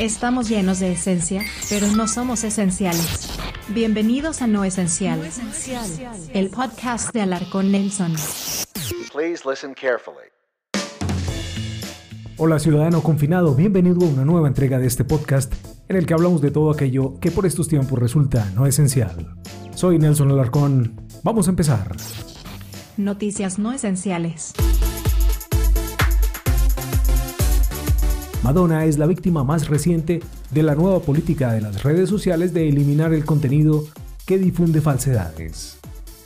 Estamos llenos de esencia, pero no somos esenciales. Bienvenidos a No Esencial, el podcast de Alarcón Nelson. Please listen carefully. Hola ciudadano confinado, bienvenido a una nueva entrega de este podcast en el que hablamos de todo aquello que por estos tiempos resulta no esencial. Soy Nelson Alarcón, vamos a empezar. Noticias no esenciales. Madonna es la víctima más reciente de la nueva política de las redes sociales de eliminar el contenido que difunde falsedades.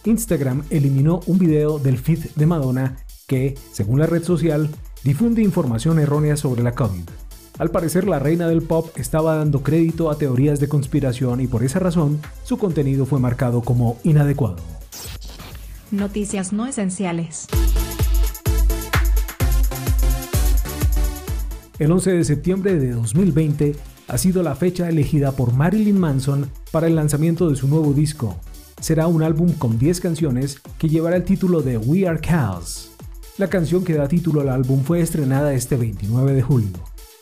Instagram eliminó un video del feed de Madonna que, según la red social, difunde información errónea sobre la COVID. Al parecer la reina del pop estaba dando crédito a teorías de conspiración y por esa razón su contenido fue marcado como inadecuado. Noticias no esenciales. El 11 de septiembre de 2020 ha sido la fecha elegida por Marilyn Manson para el lanzamiento de su nuevo disco. Será un álbum con 10 canciones que llevará el título de We Are Cows. La canción que da título al álbum fue estrenada este 29 de julio.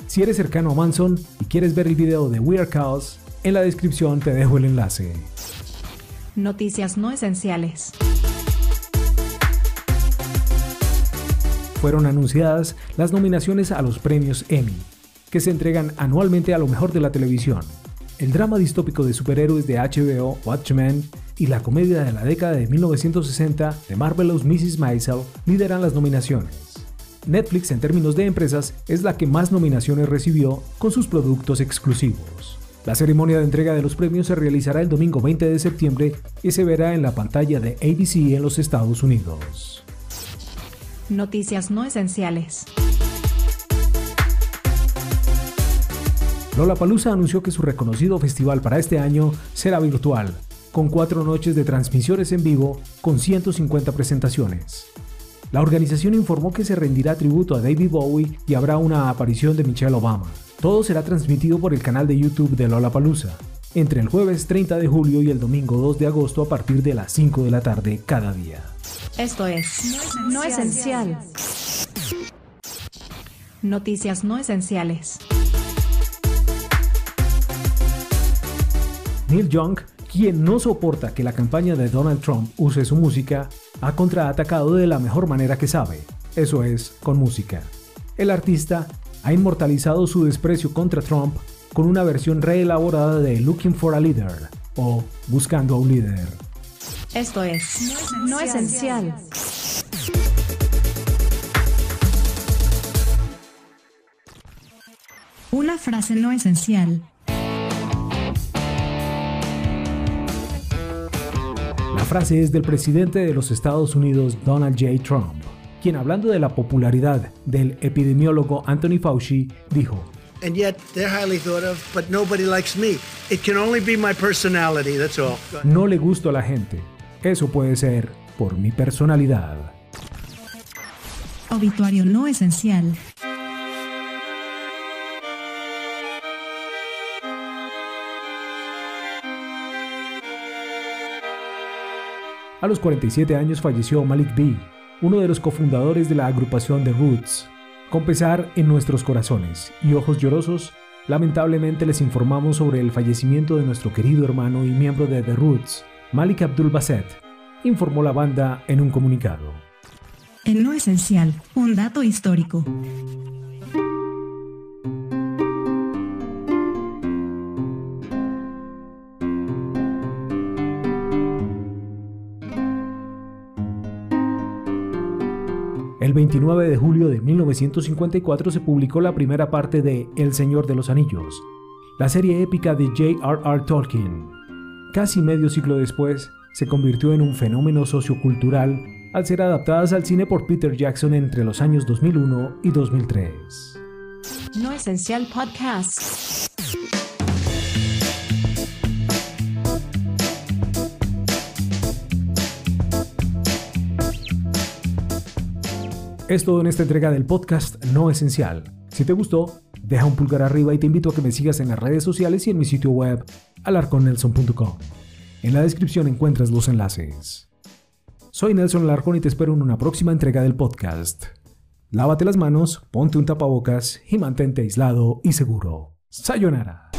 Si eres cercano a Manson y quieres ver el video de We Are Cows, en la descripción te dejo el enlace. Noticias no esenciales. Fueron anunciadas las nominaciones a los premios Emmy, que se entregan anualmente a lo mejor de la televisión. El drama distópico de superhéroes de HBO, Watchmen, y la comedia de la década de 1960, The Marvelous Mrs. Maisel, lideran las nominaciones. Netflix en términos de empresas es la que más nominaciones recibió con sus productos exclusivos. La ceremonia de entrega de los premios se realizará el domingo 20 de septiembre y se verá en la pantalla de ABC en los Estados Unidos. Noticias no esenciales. Lola Palusa anunció que su reconocido festival para este año será virtual, con cuatro noches de transmisiones en vivo con 150 presentaciones. La organización informó que se rendirá tributo a David Bowie y habrá una aparición de Michelle Obama. Todo será transmitido por el canal de YouTube de Lola Palusa, entre el jueves 30 de julio y el domingo 2 de agosto a partir de las 5 de la tarde cada día. Esto es No Esencial. Noticias no esenciales. Neil Young, quien no soporta que la campaña de Donald Trump use su música, ha contraatacado de la mejor manera que sabe, eso es, con música. El artista ha inmortalizado su desprecio contra Trump con una versión reelaborada de Looking for a Leader o Buscando a un líder. Esto es No Esencial. Una frase no esencial. La frase es del presidente de los Estados Unidos, Donald J. Trump, quien hablando de la popularidad del epidemiólogo Anthony Fauci, dijo, and yet they're highly thought of, but nobody likes me. It can only be my personality, that's all. No le gusto a la gente, eso puede ser por mi personalidad. Obituario no esencial. A los 47 años falleció Malik B, uno de los cofundadores de la agrupación The Roots. Con pesar en nuestros corazones y ojos llorosos, lamentablemente les informamos sobre el fallecimiento de nuestro querido hermano y miembro de The Roots, Malik Abdul Baset, informó la banda en un comunicado. En lo esencial, un dato histórico. El 29 de julio de 1954 se publicó la primera parte de El Señor de los Anillos, la serie épica de J.R.R. Tolkien, casi medio siglo después, se convirtió en un fenómeno sociocultural al ser adaptadas al cine por Peter Jackson entre los años 2001 y 2003. No Esencial Podcast. Es todo en esta entrega del podcast No Esencial. Si te gustó, deja un pulgar arriba y te invito a que me sigas en las redes sociales y en mi sitio web alarconnelson.com. En la descripción encuentras los enlaces. Soy Nelson Alarcón y te espero en una próxima entrega del podcast. Lávate las manos, ponte un tapabocas y mantente aislado y seguro. Sayonara.